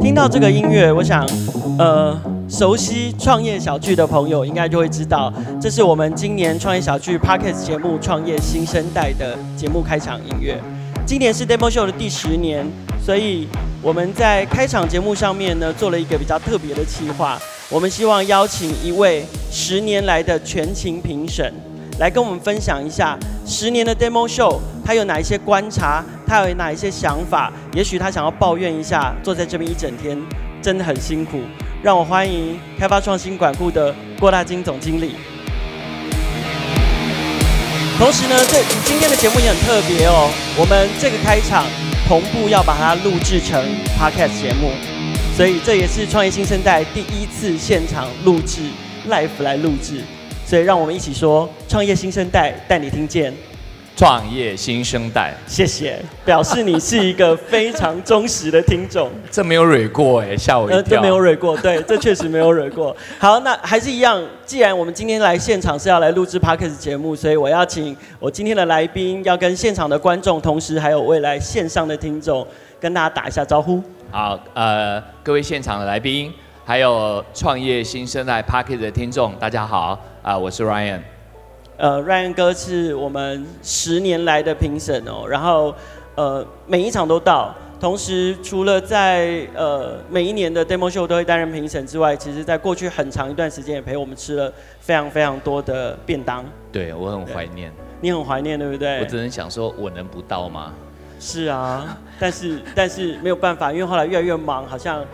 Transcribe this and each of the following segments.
听到这个音乐，我想，呃，熟悉创业小聚的朋友应该就会知道，这是我们今年创业小聚 Podcast 节目《创业新生代》的节目开场音乐。今年是 Demo Show 的第十年，所以我们在开场节目上面呢，做了一个比较特别的企划。我们希望邀请一位十年来的全勤评审，来跟我们分享一下十年的 Demo Show，他有哪一些观察，他有哪一些想法，也许他想要抱怨一下，坐在这边一整天真的很辛苦。让我欢迎开发创新管顾的郭大金总经理。同时呢，这今天的节目也很特别哦。我们这个开场同步要把它录制成 Podcast 节目，所以这也是创业新生代第一次现场录制 Live 来录制。所以让我们一起说，创业新生代带你听见。创业新生代，谢谢，表示你是一个非常忠实的听众。这没有蕊过哎，吓我一跳。这没有蕊过，对，这确实没有蕊过。好，那还是一样，既然我们今天来现场是要来录制 Podcast 节目，所以我要请我今天的来宾，要跟现场的观众，同时还有未来线上的听众，跟大家打一下招呼。好，呃，各位现场的来宾，还有创业新生代 Podcast 的听众，大家好，啊、呃，我是 Ryan。呃，Ryan 哥是我们十年来的评审哦，然后呃每一场都到，同时除了在呃每一年的 Demo Show 都会担任评审之外，其实在过去很长一段时间也陪我们吃了非常非常多的便当。对，我很怀念。你很怀念，对不对？我只能想说，我能不到吗？是啊，但是但是没有办法，因为后来越来越忙，好像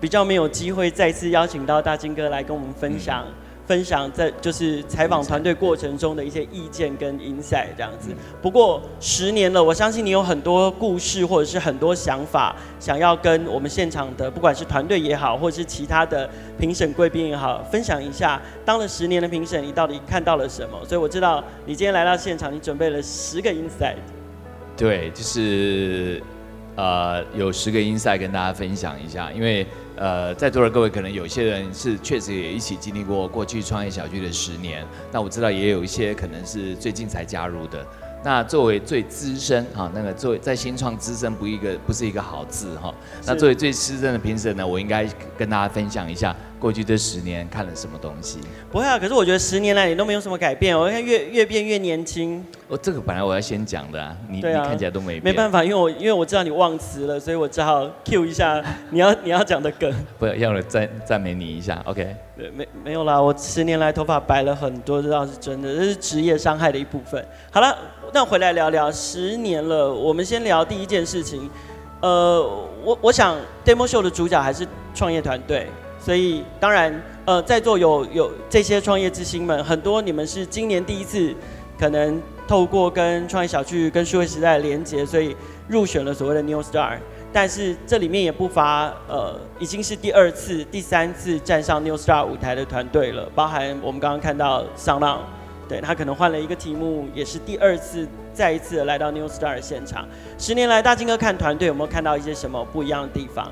比较没有机会再次邀请到大金哥来跟我们分享。嗯分享在就是采访团队过程中的一些意见跟 insight 这样子。不过十年了，我相信你有很多故事或者是很多想法，想要跟我们现场的不管是团队也好，或者是其他的评审贵宾也好，分享一下。当了十年的评审，你到底看到了什么？所以我知道你今天来到现场，你准备了十个 insight。对，就是呃有十个因赛跟大家分享一下，因为。呃，在座的各位可能有些人是确实也一起经历过过去创业小区的十年，那我知道也有一些可能是最近才加入的。那作为最资深哈，那个作为在新创资深不一个不是一个好字哈。那作为最资深的评审呢，我应该跟大家分享一下过去这十年看了什么东西。不会啊，可是我觉得十年来你都没有什么改变，我看越越变越年轻。我这个本来我要先讲的啊，你啊你看起来都没变。没办法，因为我因为我知道你忘词了，所以我只好 cue 一下你要你要讲的梗。不要，要了赞赞美你一下，OK。对，没没有啦，我十年来头发白了很多，这倒是真的，这是职业伤害的一部分。好了。那回来聊聊，十年了，我们先聊第一件事情。呃，我我想 Demo Show 的主角还是创业团队，所以当然，呃，在座有有这些创业之星们，很多你们是今年第一次，可能透过跟创业小区、跟数位时代连接，所以入选了所谓的 New Star。但是这里面也不乏呃，已经是第二次、第三次站上 New Star 舞台的团队了，包含我们刚刚看到 SoundOn。对，他可能换了一个题目，也是第二次再一次来到 New Star 的现场。十年来，大金哥看团队有没有看到一些什么不一样的地方？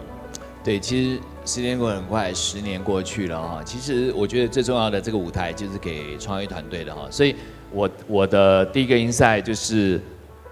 对，其实时间过得很快，十年过去了哈。其实我觉得最重要的这个舞台就是给创业团队的哈。所以我我的第一个 insight 就是，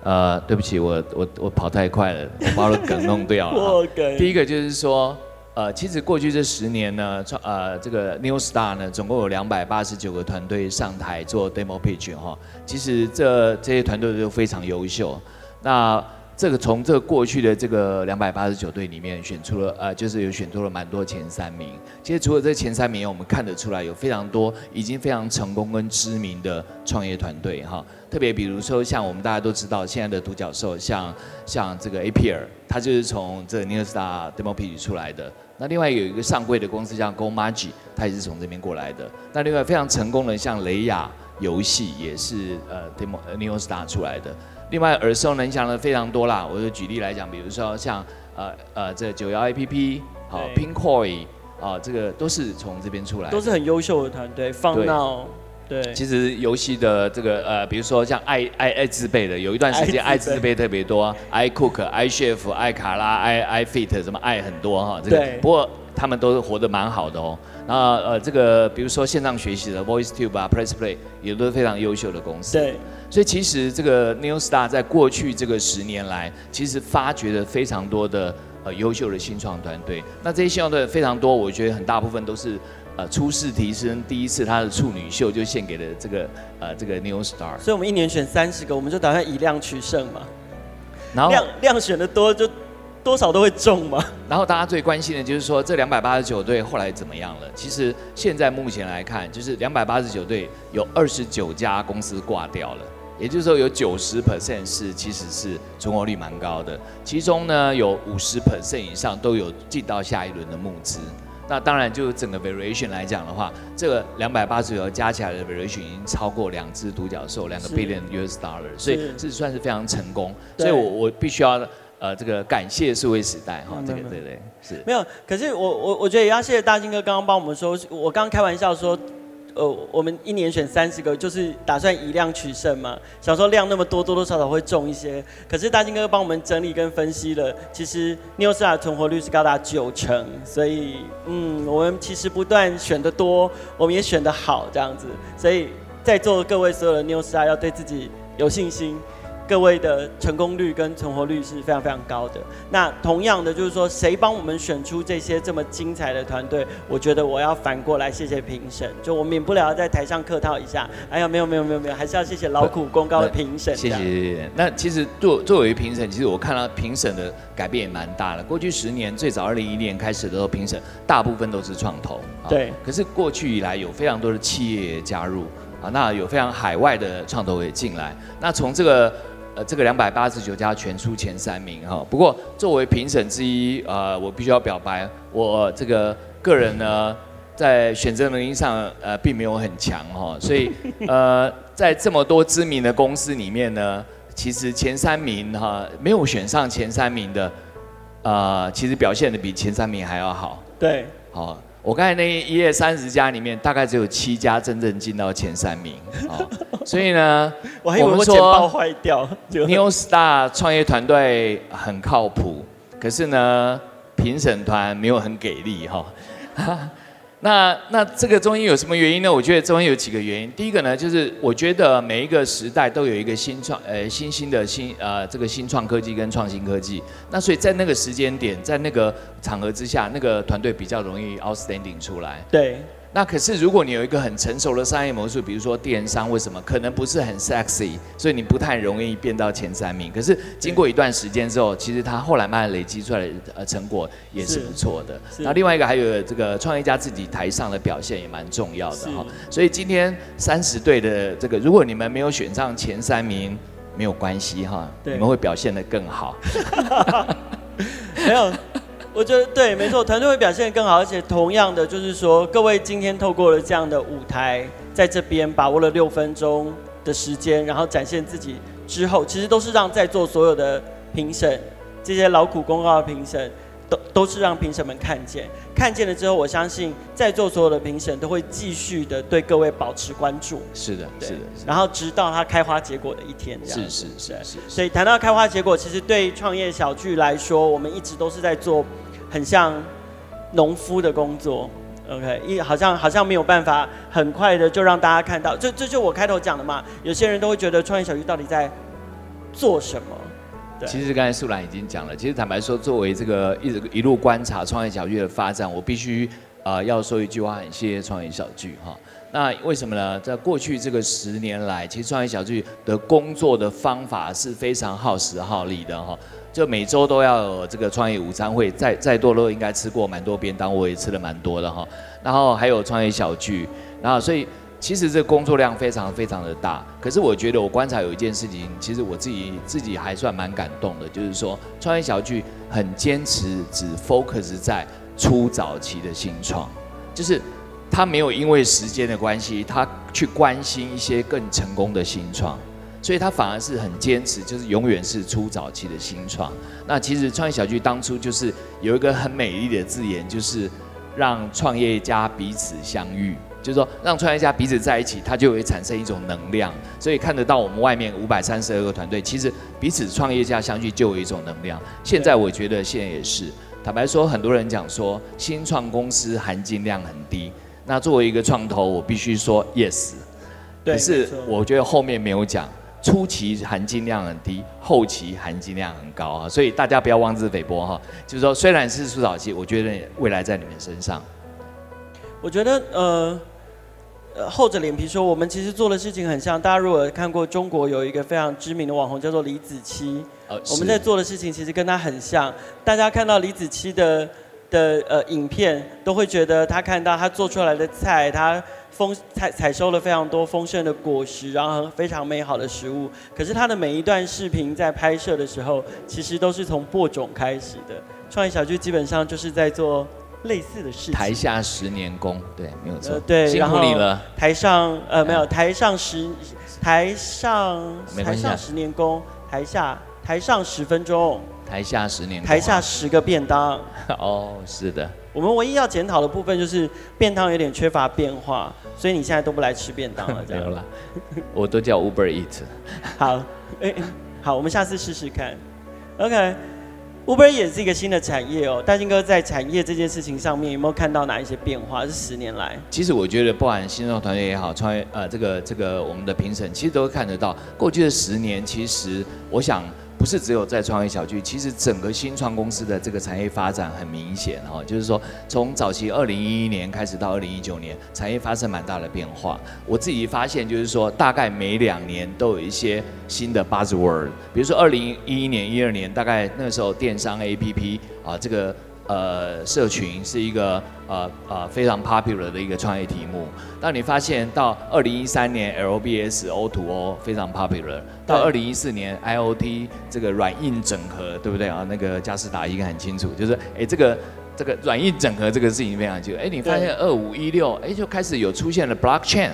呃，对不起，我我我跑太快了，我把我的梗弄掉了。第一个就是说。呃，其实过去这十年呢，创呃这个 New Star 呢，总共有两百八十九个团队上台做 Demo Pitch 哈。其实这这些团队都非常优秀。那这个从这个过去的这个两百八十九队里面选出了呃，就是有选出了蛮多前三名。其实除了这前三名，我们看得出来有非常多已经非常成功跟知名的创业团队哈。特别比如说像我们大家都知道现在的独角兽，像像这个 A P R，它就是从这个 New Star Demo Pitch 出来的。那另外有一个上柜的公司叫 GoMagi，它也是从这边过来的。那另外非常成功的像雷亚游戏也是呃 Demo New Star 出来的。另外耳熟能详的非常多啦，我就举例来讲，比如说像呃呃这九幺 APP，好 Pinkoi，啊这个都是从这边出来的，都是很优秀的团队。FunNow。对，其实游戏的这个呃，比如说像爱爱爱自备的，有一段时间爱自备特别多，i cook、i chef、i 卡拉、i iFit 什么爱很多哈。这个对。不过他们都是活得蛮好的哦。然后呃，这个比如说线上学习的 VoiceTube 啊、PressPlay 也都是非常优秀的公司。对。所以其实这个 New Star 在过去这个十年来，其实发掘了非常多的呃优秀的新创团队。那这些新创团队非常多，我觉得很大部分都是呃初试提升，第一次他的处女秀就献给了这个呃这个 New Star。所以我们一年选三十个，我们就打算以量取胜嘛。然后量量选的多就。多少都会中嘛？然后大家最关心的就是说，这两百八十九队后来怎么样了？其实现在目前来看，就是两百八十九队有二十九家公司挂掉了，也就是说有九十 percent 是其实是存活率蛮高的，其中呢有五十 percent 以上都有进到下一轮的募资。那当然就整个 variation 来讲的话，这个两百八十九加起来的 variation 已经超过两只独角兽，两个 billion US dollar，所以这算是非常成功。所以我我必须要。呃，这个感谢数位时代哈，这个对对是没有。可是我我我觉得也要谢谢大金哥刚刚帮我们说，我刚刚开玩笑说，呃，我们一年选三十个，就是打算以量取胜嘛。想说量那么多，多多少少会中一些。可是大金哥帮我们整理跟分析了，其实 NeoStar 存活率是高达九成，所以嗯，我们其实不断选的多，我们也选的好这样子。所以在座的各位所有的 NeoStar 要对自己有信心。各位的成功率跟存活率是非常非常高的。那同样的就是说，谁帮我们选出这些这么精彩的团队？我觉得我要反过来谢谢评审，就我免不了在台上客套一下。哎呀，没有没有没有没有，还是要谢谢劳苦功高的评审。谢谢谢谢。那其实作作为评审，其实我看到评审的改变也蛮大的。过去十年，最早二零一一年开始的时候，评审大部分都是创投。对。可是过去以来，有非常多的企业加入啊，那有非常海外的创投也进来。那从这个。呃，这个两百八十九家全出前三名哈。不过作为评审之一，呃，我必须要表白，我这个个人呢，在选择能力上，呃，并没有很强哈。所以，呃，在这么多知名的公司里面呢，其实前三名哈，没有选上前三名的，呃，其实表现的比前三名还要好。对，好。我刚才那一页三十家里面，大概只有七家真正进到前三名，所以呢，我还以为我简报坏掉。New Star 创业团队很靠谱，可是呢，评审团没有很给力哈。那那这个中间有什么原因呢？我觉得中间有几个原因。第一个呢，就是我觉得每一个时代都有一个新创，呃，新兴的新呃这个新创科技跟创新科技。那所以在那个时间点，在那个场合之下，那个团队比较容易 outstanding 出来。对。那可是，如果你有一个很成熟的商业模式，比如说电商，为什么可能不是很 sexy，所以你不太容易变到前三名。可是经过一段时间之后，其实它后来慢慢累积出来的呃成果也是不错的。那另外一个还有这个创业家自己台上的表现也蛮重要的哈。所以今天三十队的这个，如果你们没有选上前三名，没有关系哈，你们会表现得更好。没有。我觉得对，没错，团队会表现得更好，而且同样的就是说，各位今天透过了这样的舞台，在这边把握了六分钟的时间，然后展现自己之后，其实都是让在座所有的评审，这些劳苦功高的评审。都都是让评审们看见，看见了之后，我相信在座所有的评审都会继续的对各位保持关注。是的，是的。然后直到它开花结果的一天，这样。是是是是。所以谈到开花结果，其实对创业小聚来说，我们一直都是在做很像农夫的工作。OK，一好像好像没有办法很快的就让大家看到。这这就我开头讲的嘛，有些人都会觉得创业小聚到底在做什么？对其实刚才素兰已经讲了，其实坦白说，作为这个一直一路观察创业小聚的发展，我必须啊、呃、要说一句话，很谢谢创业小聚哈。那为什么呢？在过去这个十年来，其实创业小聚的工作的方法是非常耗时耗力的哈。就每周都要有这个创业午餐会，再再多都应该吃过蛮多便当，我也吃了蛮多的哈。然后还有创业小聚，然后所以。其实这工作量非常非常的大，可是我觉得我观察有一件事情，其实我自己自己还算蛮感动的，就是说创业小聚很坚持只 focus 在初早期的新创，就是他没有因为时间的关系，他去关心一些更成功的新创，所以他反而是很坚持，就是永远是初早期的新创。那其实创业小聚当初就是有一个很美丽的字眼，就是让创业家彼此相遇。就是说，让创业家彼此在一起，它就会产生一种能量。所以看得到我们外面五百三十二个团队，其实彼此创业家相聚就有一种能量。现在我觉得现在也是。坦白说，很多人讲说新创公司含金量很低。那作为一个创投，我必须说 yes。可是我觉得后面没有讲，初期含金量很低，后期含金量很高啊，所以大家不要妄自菲薄哈。就是说，虽然是出早期，我觉得未来在你们身上。我觉得呃。厚着脸皮说，我们其实做的事情很像。大家如果看过中国有一个非常知名的网红叫做李子柒，呃、我们在做的事情其实跟他很像。大家看到李子柒的的呃影片，都会觉得他看到他做出来的菜，他丰采采收了非常多丰盛的果实，然后非常美好的食物。可是他的每一段视频在拍摄的时候，其实都是从播种开始的。创业小聚基本上就是在做。类似的事情，台下十年功，对，没有错，呃、对，辛苦你了。台上呃没有，台上十，台上台上十年功，台下台上十分钟，台下十年，台下十个便当。哦，是的。我们唯一要检讨的部分就是便当有点缺乏变化，所以你现在都不来吃便当了，这样。没有啦，我都叫 Uber Eat。好，哎，好，我们下次试试看。OK。Uber 也是一个新的产业哦，大金哥在产业这件事情上面有没有看到哪一些变化？是十年来，其实我觉得，不管新创团队也好，创业呃，这个这个我们的评审，其实都会看得到，过去的十年，其实我想。不是只有在创业小区，其实整个新创公司的这个产业发展很明显哈，就是说从早期二零一一年开始到二零一九年，产业发生蛮大的变化。我自己发现就是说，大概每两年都有一些新的 buzzword，比如说二零一一年、一二年，大概那时候电商 APP 啊这个。呃，社群是一个呃呃非常 popular 的一个创业题目。当你发现到二零一三年 LBS O2O 非常 popular，到二零一四年 IoT 这个软硬整合，对不对啊？那个加斯达应该很清楚，就是哎这个这个软硬整合这个事情非常清楚。哎，你发现二五一六，哎就开始有出现了 blockchain，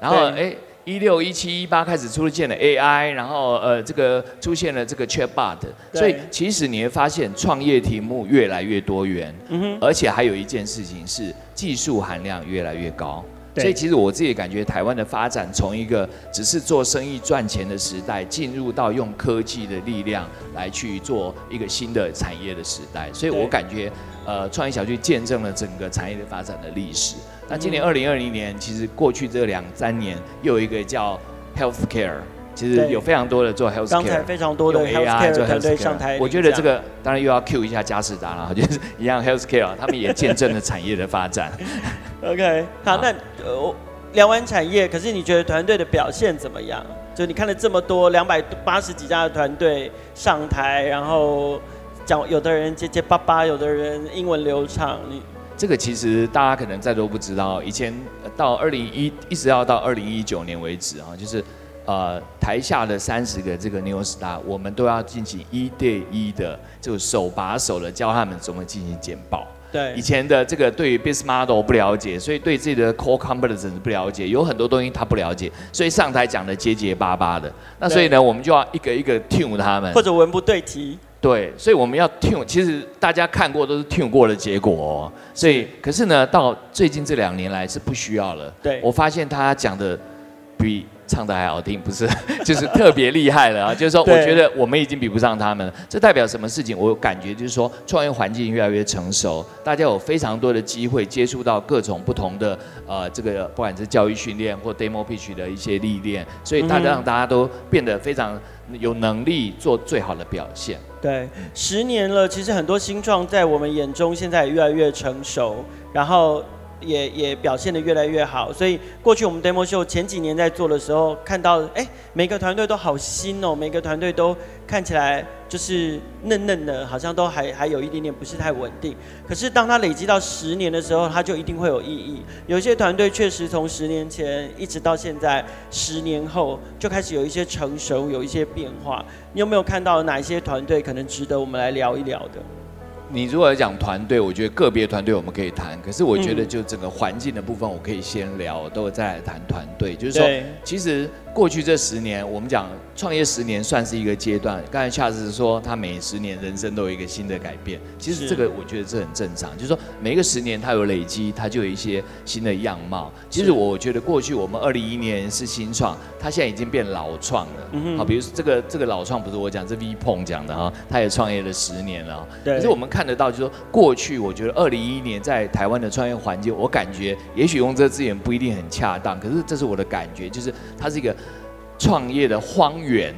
然后哎。一六一七一八开始出现了 AI，然后呃，这个出现了这个 Chatbot，所以其实你会发现创业题目越来越多元，嗯哼，而且还有一件事情是技术含量越来越高，所以其实我自己感觉台湾的发展从一个只是做生意赚钱的时代，进入到用科技的力量来去做一个新的产业的时代，所以我感觉呃，创业小区见证了整个产业的发展的历史。那今年二零二零年，其实过去这两三年又有一个叫 healthcare，其实有非常多的做 healthcare，刚才非常多的 healthcare 团队上台。我觉得这个当然又要 cue 一下嘉士达了，就是一样 healthcare，他们也见证了产业的发展。OK，好，那呃聊完产业，可是你觉得团队的表现怎么样？就你看了这么多两百八十几家的团队上台，然后讲有的人结结巴巴，有的人英文流畅，你。这个其实大家可能再多不知道，以前到二零一一直要到二零一九年为止啊，就是呃台下的三十个这个 New Star，我们都要进行一对一的，就手把手的教他们怎么进行简报。对，以前的这个对于 business model 不了解，所以对自己的 core competence 不了解，有很多东西他不了解，所以上台讲的结结巴巴的。那所以呢，我们就要一个一个 tune 他们，或者文不对题。对，所以我们要 tune，其实大家看过都是 tune 过的结果哦。所以，可是呢，到最近这两年来是不需要了。对，我发现他讲的比唱的还好听，不是，就是特别厉害了啊。就是说，我觉得我们已经比不上他们了。这代表什么事情？我感觉就是说，创业环境越来越成熟，大家有非常多的机会接触到各种不同的呃，这个不管是教育训练或 demo pitch 的一些历练，所以大家让大家都变得非常有能力做最好的表现。对，十年了，其实很多新创在我们眼中现在也越来越成熟，然后也也表现得越来越好。所以过去我们 Demo Show 前几年在做的时候，看到哎，每个团队都好新哦，每个团队都看起来。就是嫩嫩的，好像都还还有一点点不是太稳定。可是当它累积到十年的时候，它就一定会有意义。有些团队确实从十年前一直到现在，十年后就开始有一些成熟，有一些变化。你有没有看到哪一些团队可能值得我们来聊一聊的？你如果讲团队，我觉得个别团队我们可以谈。可是我觉得就整个环境的部分，我可以先聊，都再来谈团队。就是说，其实。过去这十年，我们讲创业十年算是一个阶段。刚才恰是说，他每十年人生都有一个新的改变。其实这个我觉得这很正常，就是说每一个十年它有累积，它就有一些新的样貌。其实我觉得过去我们二零一一年是新创，它现在已经变老创了。好，比如说这个这个老创不是我讲，是 V 碰讲的哈，他也创业了十年了。可是我们看得到，就是说过去我觉得二零一一年在台湾的创业环境，我感觉也许用这个字眼不一定很恰当，可是这是我的感觉，就是它是一个。创业的荒原。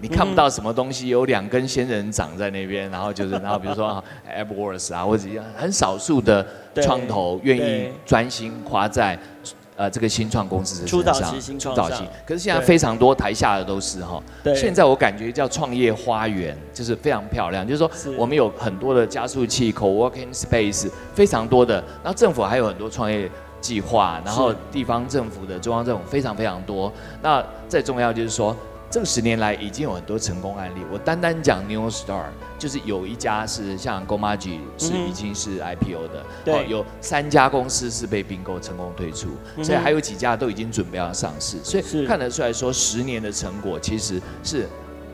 你看不到什么东西，有两根仙人掌在那边，然后就是，然后比如说 AppWorks 啊，或者很少数的创投愿意专心花在呃这个新创公司的身上，初早期新创上。可是现在非常多台下的都是哈，现在我感觉叫创业花园，就是非常漂亮，就是说我们有很多的加速器、Co-working Space，非常多的，然后政府还有很多创业计划，然后地方政府的中央政府非常非常多。那再重要就是说。这十年来已经有很多成功案例。我单单讲 New Star，就是有一家是像 g o m a g i 是已经是 IPO 的，对、嗯，有三家公司是被并购成功退出，嗯、所以还有几家都已经准备要上市。所以看得出来说，十年的成果其实是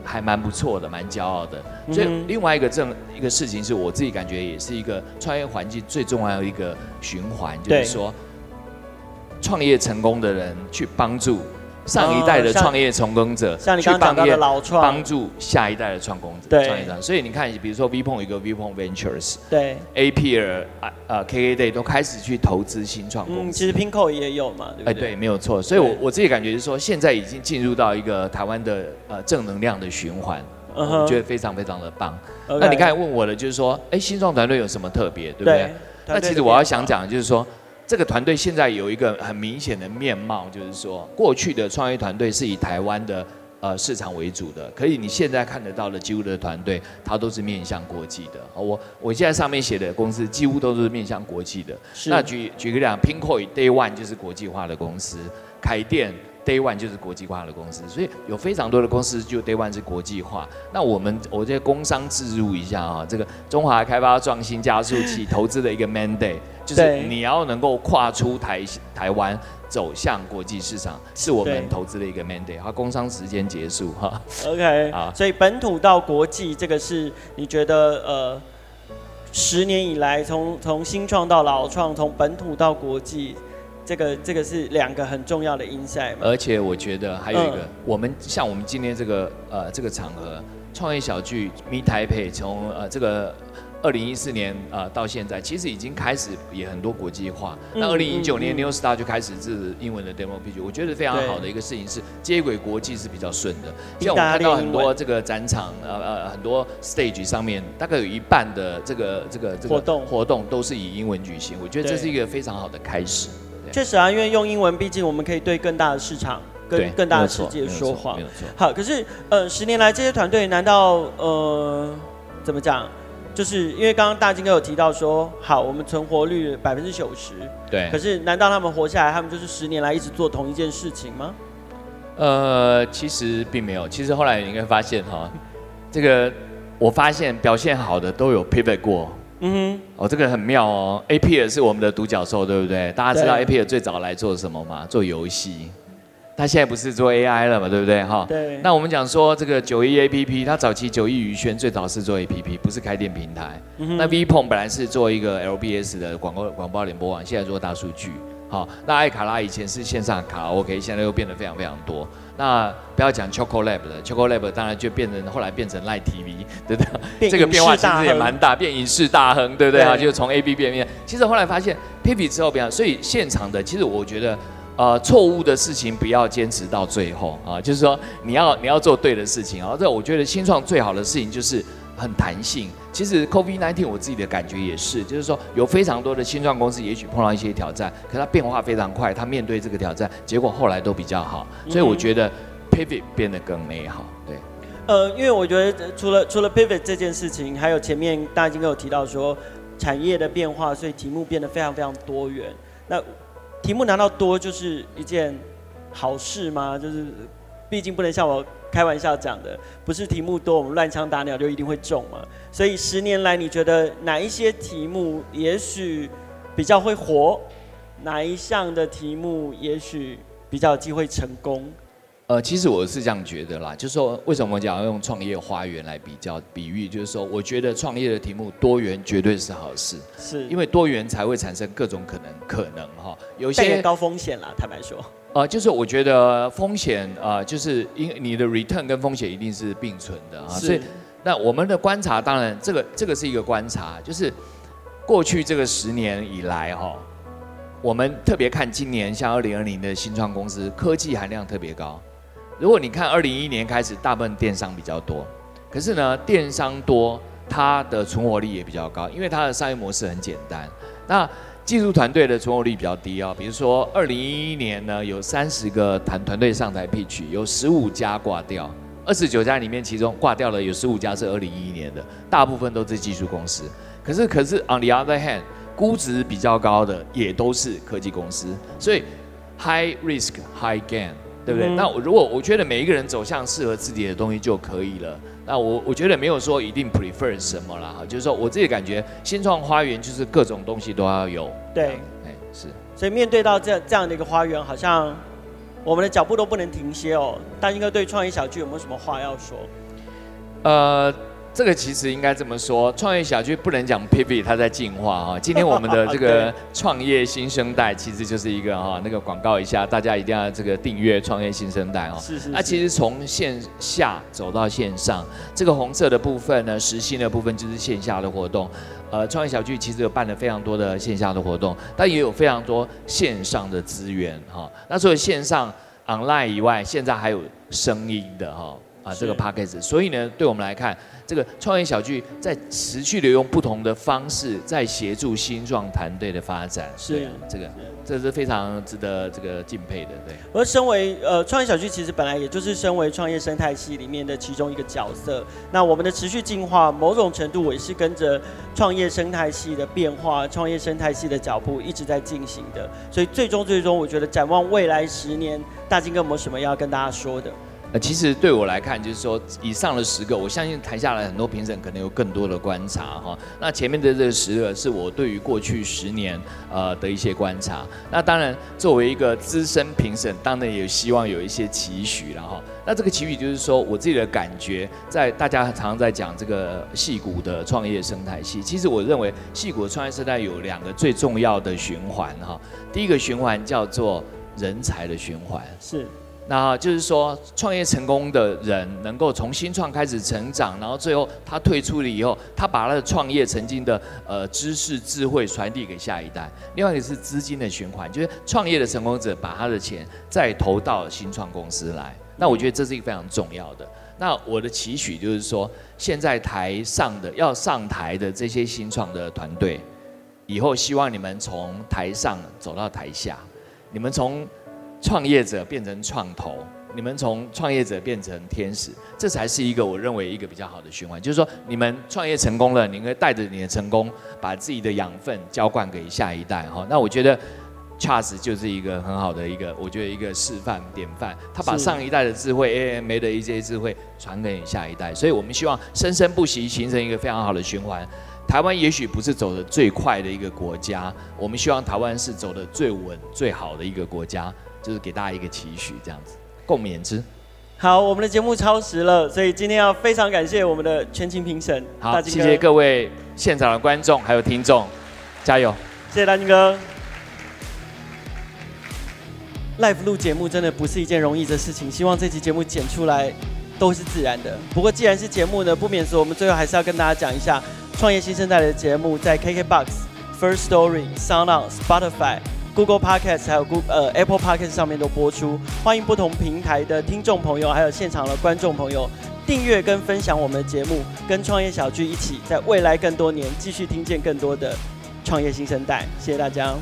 还蛮不错的，蛮骄傲的。所以另外一个正一个事情是我自己感觉也是一个创业环境最重要的一个循环，就是说创业成功的人去帮助。上一代的创业成功者去帮业，帮助下一代的创工者创业者。所以你看，比如说 VPON 有一个 VPON Ventures，对，Appier 啊呃 KKday 都开始去投资新创公司。嗯，其实 Pinnco 也有嘛，对不对？哎，对，没有错。所以我我自己感觉是说，现在已经进入到一个台湾的呃正能量的循环，我觉得非常非常的棒。那你刚才问我的就是说，哎，新创团队有什么特别，对不对？那其实我要想讲的就是说。这个团队现在有一个很明显的面貌，就是说，过去的创业团队是以台湾的呃市场为主的，可以你现在看得到的几乎的团队，它都是面向国际的。我我现在上面写的公司几乎都是面向国际的。是那举举个例子，Pinnco Day One 就是国际化的公司，凯电。Day One 就是国际化的公司，所以有非常多的公司就 Day One 是国际化。那我们我在工商置入一下啊，这个中华开发创新加速器投资的一个 mandate，就是你要能够跨出台台湾走向国际市场，是我们投资的一个 mandate。好，工商时间结束哈。OK，啊，所以本土到国际这个是你觉得呃，十年以来从从新创到老创，从本土到国际。这个这个是两个很重要的 insight，而且我觉得还有一个，嗯、我们像我们今天这个呃这个场合，创业小聚 Meet Taipei 从呃这个二零一四年呃到现在，其实已经开始也很多国际化。嗯、那二零一九年 New Star 就开始是英文的 demo pitch，我觉得非常好的一个事情是接轨国际是比较顺的。像我们看到很多这个展场呃呃很多 stage 上面，大概有一半的这个这个这个活动活动都是以英文举行，我觉得这是一个非常好的开始。确实啊，因为用英文，毕竟我们可以对更大的市场、跟更大的世界说话。好，可是呃，十年来这些团队，难道呃，怎么讲？就是因为刚刚大金哥有提到说，好，我们存活率百分之九十。对。可是难道他们活下来，他们就是十年来一直做同一件事情吗？呃，其实并没有。其实后来你应该发现哈，这个我发现表现好的都有 pivot 过。嗯哼，哦，这个很妙哦。Appier 是我们的独角兽，对不对？大家知道 Appier 最早来做什么吗？做游戏。他现在不是做 AI 了嘛，对不对？哈。对。那我们讲说这个九一 APP，它早期九一娱轩最早是做 APP，不是开店平台。嗯。那 VPON 本来是做一个 LBS 的广告广播联播网，现在做大数据。好，那爱卡拉以前是线上卡拉 OK，现在又变得非常非常多。那不要讲 Choco Lab 的，Choco Lab 当然就变成后来变成 Light TV，对不对？这个变化其实也蛮大，变影视大亨，对不对啊？就从 A B 变变。其实后来发现 Pivot 之后变，所以现场的其实我觉得，呃，错误的事情不要坚持到最后啊，就是说你要你要做对的事情啊。这我觉得新创最好的事情就是很弹性。其实 COVID-19 我自己的感觉也是，就是说有非常多的新创公司也许碰到一些挑战，可它变化非常快，它面对这个挑战，结果后来都比较好。所以我觉得。Pivot 变得更美好，对。呃，因为我觉得除了除了 Pivot 这件事情，还有前面大家已经有提到说产业的变化，所以题目变得非常非常多元。那题目难道多就是一件好事吗？就是毕竟不能像我开玩笑讲的，不是题目多我们乱枪打鸟就一定会中嘛。所以十年来，你觉得哪一些题目也许比较会活？哪一项的题目也许比较有机会成功？呃，其实我是这样觉得啦，就是说，为什么我讲要用创业花园来比较比喻？就是说，我觉得创业的题目多元绝对是好事，是因为多元才会产生各种可能，可能哈，有些高风险啦，坦白说。呃，就是我觉得风险啊、呃，就是因你的 return 跟风险一定是并存的啊，所以那我们的观察，当然这个这个是一个观察，就是过去这个十年以来哈，我们特别看今年像二零二零的新创公司，科技含量特别高。如果你看二零一一年开始，大部分电商比较多，可是呢，电商多，它的存活率也比较高，因为它的商业模式很简单。那技术团队的存活率比较低啊，比如说二零一一年呢，有三十个团团队上台 pitch，有十五家挂掉，二十九家里面其中挂掉了有十五家是二零一一年的，大部分都是技术公司。可是可是 on the other hand，估值比较高的也都是科技公司，所以 high risk high gain。对不对？嗯、那我如果我觉得每一个人走向适合自己的东西就可以了。那我我觉得没有说一定 prefer 什么啦，哈，就是说我自己感觉新创花园就是各种东西都要有。对，哎，是。所以面对到这这样的一个花园，好像我们的脚步都不能停歇哦。大英哥对创意小聚有没有什么话要说？呃。这个其实应该这么说，创业小聚不能讲 pivot，它在进化哈。今天我们的这个创业新生代，其实就是一个哈那个广告一下，大家一定要这个订阅创业新生代哦。是是，是。那其实从线下走到线上，这个红色的部分呢，实心的部分就是线下的活动。呃，创业小聚其实有办了非常多的线下的活动，但也有非常多线上的资源哈。那除了线上 online 以外，现在还有声音的哈啊这个 podcast，所以呢，对我们来看。这个创业小聚在持续的用不同的方式在协助新创团队的发展，是这个，这是非常值得这个敬佩的，对。而身为呃创业小聚，其实本来也就是身为创业生态系里面的其中一个角色。那我们的持续进化，某种程度也是跟着创业生态系的变化、创业生态系的脚步一直在进行的。所以最终最终，我觉得展望未来十年，大金哥有没有什么要跟大家说的？其实对我来看，就是说以上的十个，我相信台下来很多评审可能有更多的观察哈。那前面的这十个是我对于过去十年呃的一些观察。那当然，作为一个资深评审，当然也希望有一些期许了哈。那这个期许就是说，我自己的感觉，在大家常常在讲这个戏谷的创业生态系，其实我认为戏谷的创业生态有两个最重要的循环哈。第一个循环叫做人才的循环，是。那就是说，创业成功的人能够从新创开始成长，然后最后他退出了以后，他把他的创业曾经的呃知识智慧传递给下一代。另外一个是资金的循环，就是创业的成功者把他的钱再投到新创公司来。那我觉得这是一个非常重要的。那我的期许就是说，现在台上的要上台的这些新创的团队，以后希望你们从台上走到台下，你们从。创业者变成创投，你们从创业者变成天使，这才是一个我认为一个比较好的循环。就是说，你们创业成功了，你可以带着你的成功，把自己的养分浇灌给下一代。哈，那我觉得 Charles 就是一个很好的一个，我觉得一个示范典范。他把上一代的智慧，AMA 的一些智慧传给下一代，所以我们希望生生不息，形成一个非常好的循环。台湾也许不是走的最快的一个国家，我们希望台湾是走的最稳、最好的一个国家。就是给大家一个期许，这样子，共勉之。好，我们的节目超时了，所以今天要非常感谢我们的全勤评审。好，谢谢各位现场的观众还有听众，加油！谢谢大金哥。Live 录节目真的不是一件容易的事情，希望这期节目剪出来都是自然的。不过既然是节目呢，不免说我们最后还是要跟大家讲一下，创业新生代的节目在 KKBOX、First Story、SoundOn、Spotify。Google Podcast 还有 Google 呃 Apple Podcast 上面都播出，欢迎不同平台的听众朋友，还有现场的观众朋友订阅跟分享我们的节目，跟创业小聚一起，在未来更多年继续听见更多的创业新生代。谢谢大家。